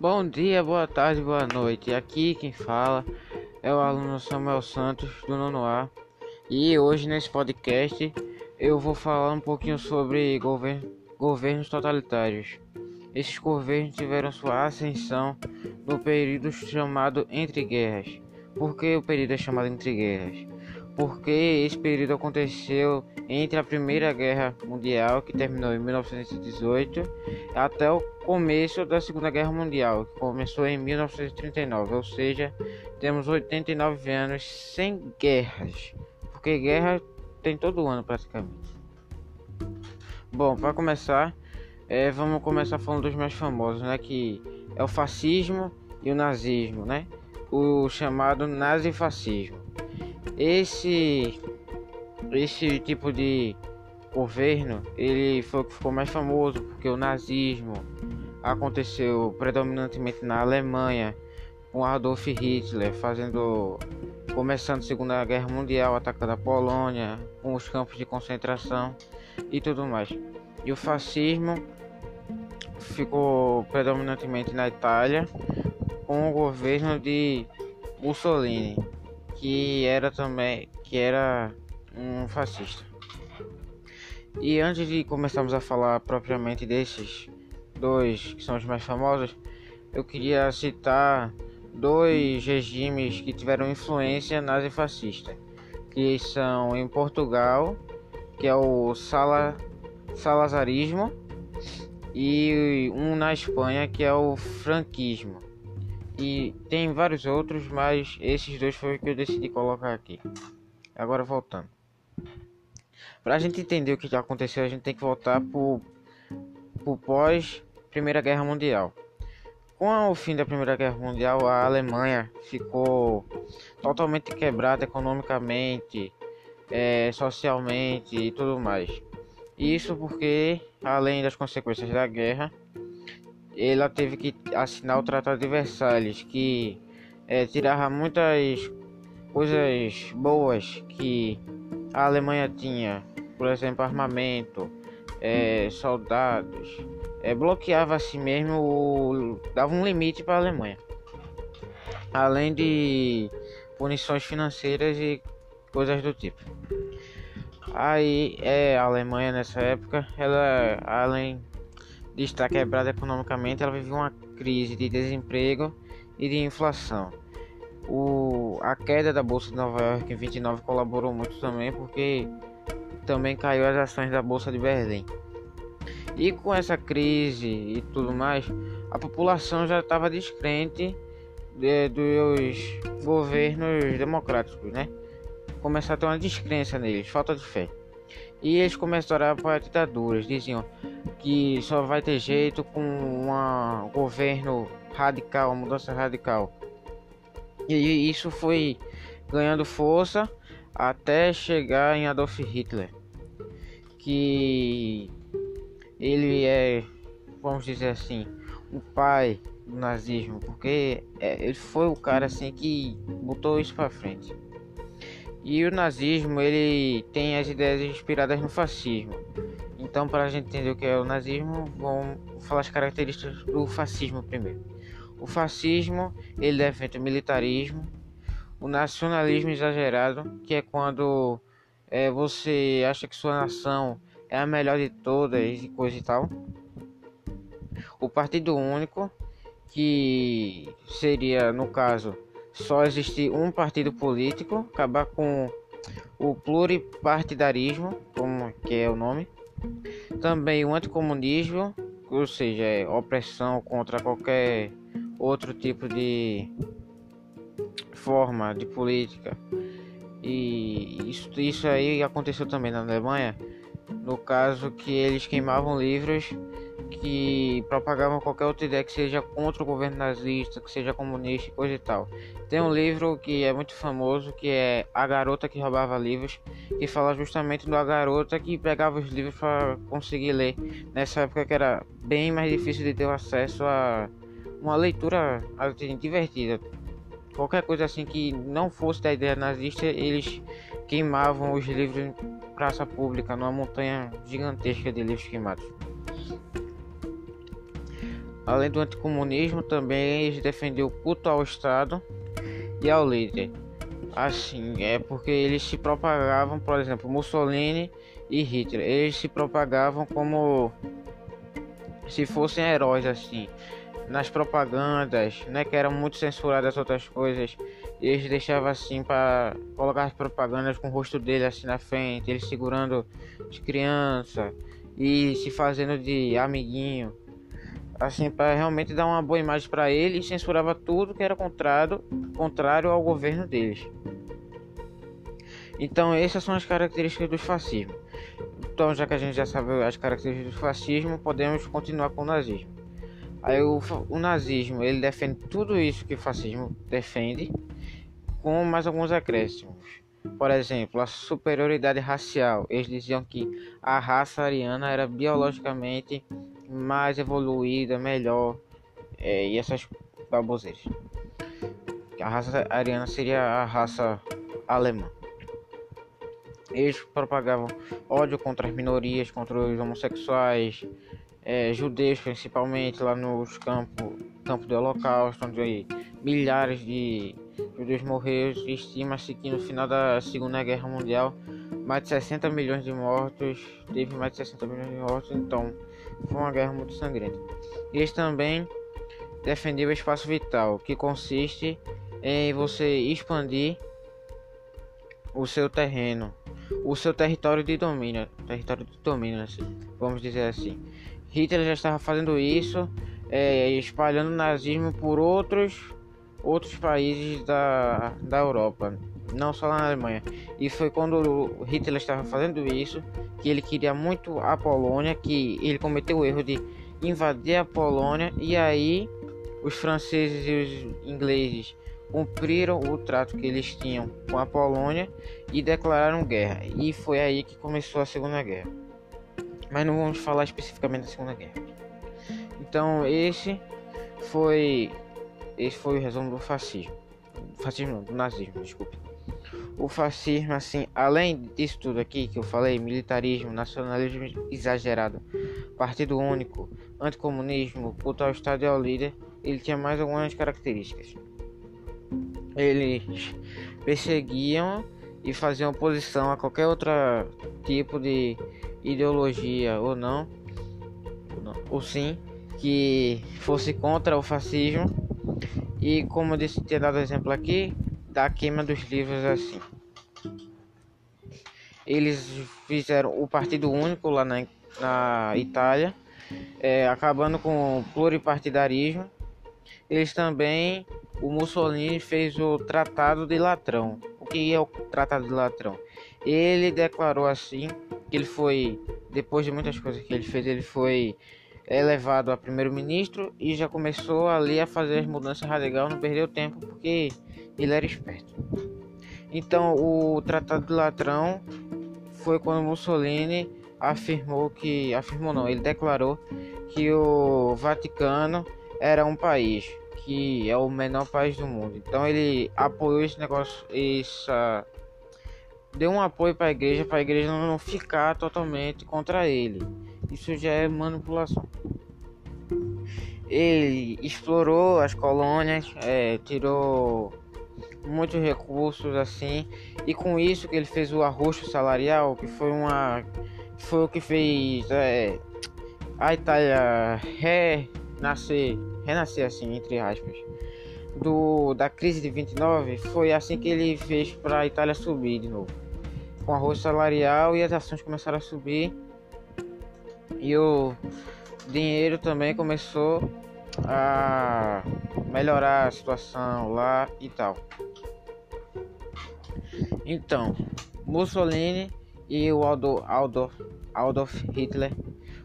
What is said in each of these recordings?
Bom dia, boa tarde, boa noite. Aqui quem fala é o aluno Samuel Santos do nono A. E hoje nesse podcast eu vou falar um pouquinho sobre govern governos totalitários. Esses governos tiveram sua ascensão no período chamado Entre Guerras. Por que o período é chamado Entre Guerras? Porque esse período aconteceu entre a Primeira Guerra Mundial, que terminou em 1918, até o começo da Segunda Guerra Mundial, que começou em 1939, ou seja, temos 89 anos sem guerras, porque guerra tem todo ano praticamente. Bom, para começar, é, vamos começar falando dos mais famosos, né, que é o fascismo e o nazismo, né, o chamado nazifascismo. Esse esse tipo de governo ele foi o que ficou mais famoso porque o nazismo aconteceu predominantemente na Alemanha com Adolf Hitler fazendo começando a Segunda Guerra Mundial atacando a Polônia com os campos de concentração e tudo mais. E o fascismo ficou predominantemente na Itália com o governo de Mussolini que era também que era um fascista. E antes de começarmos a falar propriamente desses dois que são os mais famosos, eu queria citar dois regimes que tiveram influência nazifascista, que são em Portugal, que é o Sala, salazarismo, e um na Espanha, que é o franquismo. E tem vários outros, mas esses dois foi que eu decidi colocar aqui. Agora voltando. Para a gente entender o que aconteceu, a gente tem que voltar para o pós Primeira Guerra Mundial. Com o fim da Primeira Guerra Mundial, a Alemanha ficou totalmente quebrada economicamente, é, socialmente e tudo mais. Isso porque, além das consequências da guerra, ela teve que assinar o Tratado de Versalhes, que é, tirava muitas coisas boas que a Alemanha tinha, por exemplo, armamento, é, soldados, é, bloqueava assim mesmo, o, dava um limite para a Alemanha, além de punições financeiras e coisas do tipo. Aí é a Alemanha nessa época, ela além de estar quebrada economicamente, ela vivia uma crise de desemprego e de inflação. O, a queda da Bolsa de Nova York em 29 colaborou muito também porque também caiu as ações da Bolsa de Berlim. E com essa crise e tudo mais, a população já estava descrente de, dos governos democráticos, né? Começaram a ter uma descrença neles, falta de fé. E eles começaram a para ditaduras, diziam que só vai ter jeito com um governo radical, uma mudança radical. E isso foi ganhando força até chegar em Adolf Hitler, que ele é, vamos dizer assim, o pai do nazismo, porque é, ele foi o cara assim que botou isso para frente. E o nazismo ele tem as ideias inspiradas no fascismo. Então, para a gente entender o que é o nazismo, vamos falar as características do fascismo primeiro. O fascismo ele defende o militarismo, o nacionalismo exagerado, que é quando é, você acha que sua nação é a melhor de todas e coisa e tal. O partido único, que seria no caso só existir um partido político, acabar com o pluripartidarismo, como que é o nome. Também o anticomunismo, ou seja, é opressão contra qualquer outro tipo de forma de política. E isso, isso aí aconteceu também na Alemanha, no caso que eles queimavam livros que propagavam qualquer outra ideia que seja contra o governo nazista, que seja comunista e coisa e tal. Tem um livro que é muito famoso, que é A Garota que Roubava Livros, que fala justamente da garota que pegava os livros para conseguir ler. Nessa época que era bem mais difícil de ter acesso a uma leitura assim, divertida. Qualquer coisa assim que não fosse da ideia nazista, eles queimavam os livros em praça pública, numa montanha gigantesca de livros queimados. Além do anticomunismo, também eles defendiam o culto ao Estado e ao líder. Assim, é porque eles se propagavam, por exemplo, Mussolini e Hitler, eles se propagavam como se fossem heróis assim nas propagandas, né, que eram muito censuradas outras coisas, eles deixavam assim para colocar as propagandas com o rosto dele assim na frente, ele segurando as crianças e se fazendo de amiguinho, assim para realmente dar uma boa imagem para ele e censurava tudo que era contrário, contrário ao governo deles. Então essas são as características do fascismo. Então já que a gente já sabe as características do fascismo, podemos continuar com o nazismo. Aí o, o nazismo ele defende tudo isso que o fascismo defende, com mais alguns acréscimos. Por exemplo, a superioridade racial. Eles diziam que a raça ariana era biologicamente mais evoluída, melhor, é, e essas baboseiras. A raça ariana seria a raça alemã. Eles propagavam ódio contra as minorias, contra os homossexuais, é, judeus principalmente lá nos campos campo do Holocausto, onde milhares de judeus morreram. Estima-se que no final da Segunda Guerra Mundial mais de 60 milhões de mortos, teve mais de 60 milhões de mortos, então foi uma guerra muito sangrenta. Eles também defendiam o espaço vital, que consiste em você expandir o seu terreno, o seu território de domínio, território de domínio, assim, vamos dizer assim. Hitler já estava fazendo isso, é, espalhando o nazismo por outros outros países da, da Europa, não só na Alemanha. E foi quando Hitler estava fazendo isso que ele queria muito a Polônia, que ele cometeu o erro de invadir a Polônia e aí os franceses e os ingleses cumpriram o trato que eles tinham com a Polônia e declararam guerra. E foi aí que começou a Segunda Guerra mas não vamos falar especificamente da Segunda Guerra. Então esse foi esse foi o resumo do fascismo, fascismo não, do nazismo, desculpe. O fascismo, assim, além disso tudo aqui que eu falei, militarismo, nacionalismo exagerado, partido único, anticomunismo, culto ao Estado e ao líder, ele tinha mais algumas características. Eles perseguiam e faziam oposição a qualquer outro tipo de ideologia ou não, ou sim, que fosse contra o fascismo. E como eu disse, ter dado exemplo aqui, da queima dos livros assim. Eles fizeram o Partido Único lá na, na Itália, é, acabando com o pluripartidarismo. Eles também, o Mussolini fez o Tratado de Latrão. O que é o Tratado de Latrão? Ele declarou assim que ele foi, depois de muitas coisas que ele fez, ele foi elevado a primeiro-ministro e já começou ali a fazer as mudanças radicais, não perdeu tempo porque ele era esperto. Então, o Tratado de Latrão foi quando Mussolini afirmou que, afirmou não, ele declarou que o Vaticano era um país que é o menor país do mundo. Então ele apoiou esse negócio, essa deu um apoio para a igreja, para a igreja não ficar totalmente contra ele. Isso já é manipulação. Ele explorou as colônias, é, tirou muitos recursos assim, e com isso que ele fez o arroxo salarial, que foi uma, foi o que fez é, a Itália renascer, renascer assim entre aspas do, da crise de 29 foi assim que ele fez para a Itália subir de novo. Com arroz salarial e as ações começaram a subir e o dinheiro também começou a melhorar a situação lá e tal. Então, Mussolini e o Aldo, Aldo, Adolf Hitler,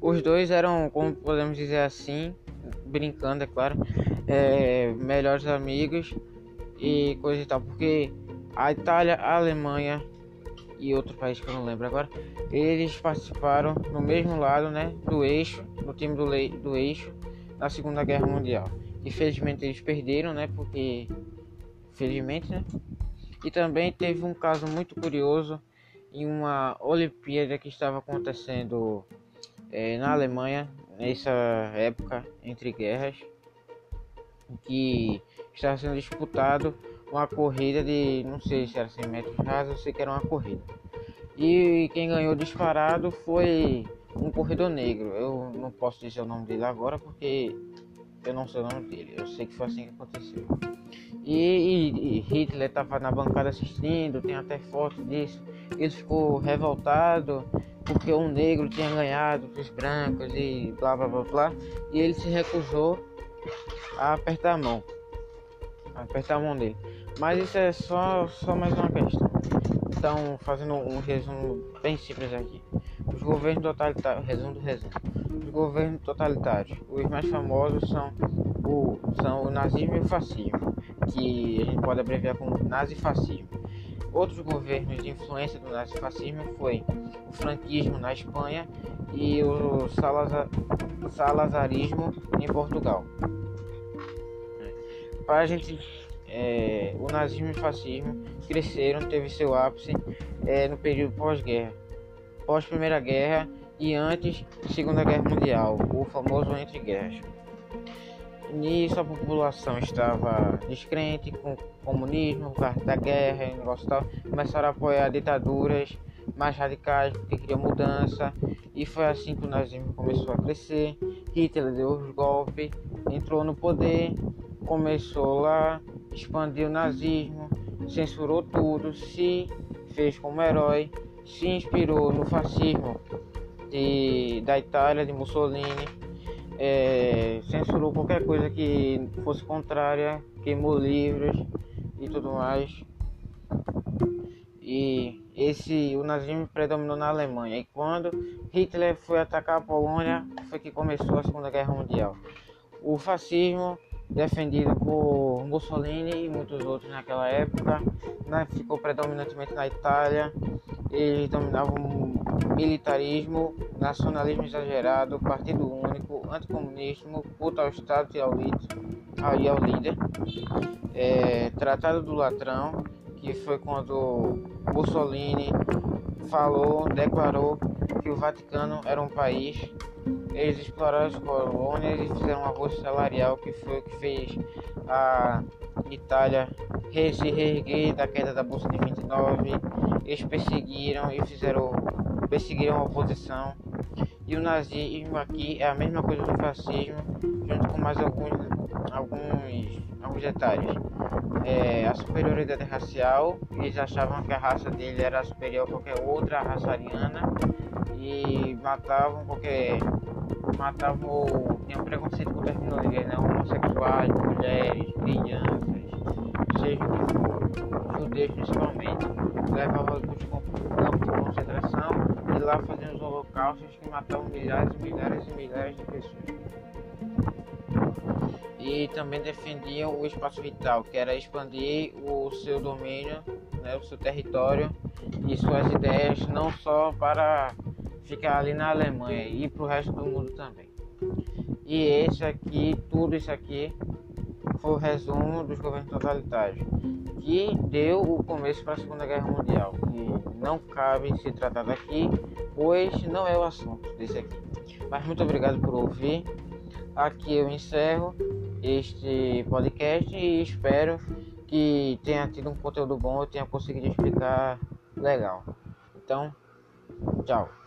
os dois eram, como podemos dizer assim, brincando, é claro, é, melhores amigos e coisa e tal, porque a Itália, a Alemanha e outro país que eu não lembro agora, eles participaram no mesmo lado, né, do eixo, no time do, do eixo, na Segunda Guerra Mundial. Infelizmente eles perderam, né, porque felizmente, né? E também teve um caso muito curioso em uma Olimpíada que estava acontecendo é, na Alemanha nessa época entre guerras que estava sendo disputado uma corrida de não sei se era 100 metros rasos, eu sei que era uma corrida. E quem ganhou disparado foi um corredor negro. Eu não posso dizer o nome dele agora porque eu não sei o nome dele. Eu sei que foi assim que aconteceu. E, e, e Hitler estava na bancada assistindo, tem até foto disso. Ele ficou revoltado porque um negro tinha ganhado dos brancos e blá blá blá blá. E ele se recusou a apertar a mão. A apertar a mão dele. Mas isso é só, só mais uma questão. Então, fazendo um resumo bem simples aqui. Os governos totalitários, resumo do resumo. Os governos totalitários, os mais famosos são o, são o nazismo e o fascismo, que a gente pode abreviar como nazifascismo. Outros governos de influência do nazifascismo foi o franquismo na Espanha e o salazar, salazarismo em Portugal. Para a gente é, o nazismo e o fascismo cresceram, teve seu ápice é, no período pós-guerra, pós-primeira guerra e antes da Segunda Guerra Mundial, o famoso entre guerras. Nisso a população estava descrente com o comunismo, causa da guerra e negócio tal, começaram a apoiar ditaduras mais radicais porque queriam mudança e foi assim que o nazismo começou a crescer. Hitler deu os golpes, entrou no poder, começou lá expandiu o nazismo, censurou tudo, se fez como herói, se inspirou no fascismo de, da Itália, de Mussolini, é, censurou qualquer coisa que fosse contrária, queimou livros e tudo mais. E esse o nazismo predominou na Alemanha. E quando Hitler foi atacar a Polônia, foi que começou a Segunda Guerra Mundial. O fascismo defendido por Mussolini e muitos outros naquela época, né? ficou predominantemente na Itália. Eles dominavam militarismo, nacionalismo exagerado, partido único, anticomunismo, culto ao Estado e ao líder. E ao líder. É, Tratado do Latrão, que foi quando Mussolini falou, declarou que o Vaticano era um país eles exploraram as colônias e fizeram um abuso salarial que foi o que fez a Itália se reerguer da queda da Bolsa de 29. Eles perseguiram e fizeram perseguiram a oposição. E o nazismo aqui é a mesma coisa do fascismo, junto com mais alguns, alguns, alguns detalhes. É, a superioridade racial, eles achavam que a raça dele era superior a qualquer outra raça ariana e matavam qualquer matavam tinham preconceito com terminologia, né? homossexuais, mulheres, crianças, seja o que for, judeus principalmente, levavam para os campos de concentração e lá faziam os holocaustos que matavam milhares e milhares e milhares de pessoas. E também defendiam o espaço vital, que era expandir o seu domínio, né, o seu território e suas ideias, não só para ficar ali na Alemanha e para o resto do mundo também. E esse aqui, tudo isso aqui foi o resumo dos governos totalitários que deu o começo para a Segunda Guerra Mundial. E não cabe se tratar daqui, pois não é o assunto desse aqui. Mas muito obrigado por ouvir. Aqui eu encerro este podcast e espero que tenha tido um conteúdo bom, eu tenha conseguido explicar legal. Então, tchau.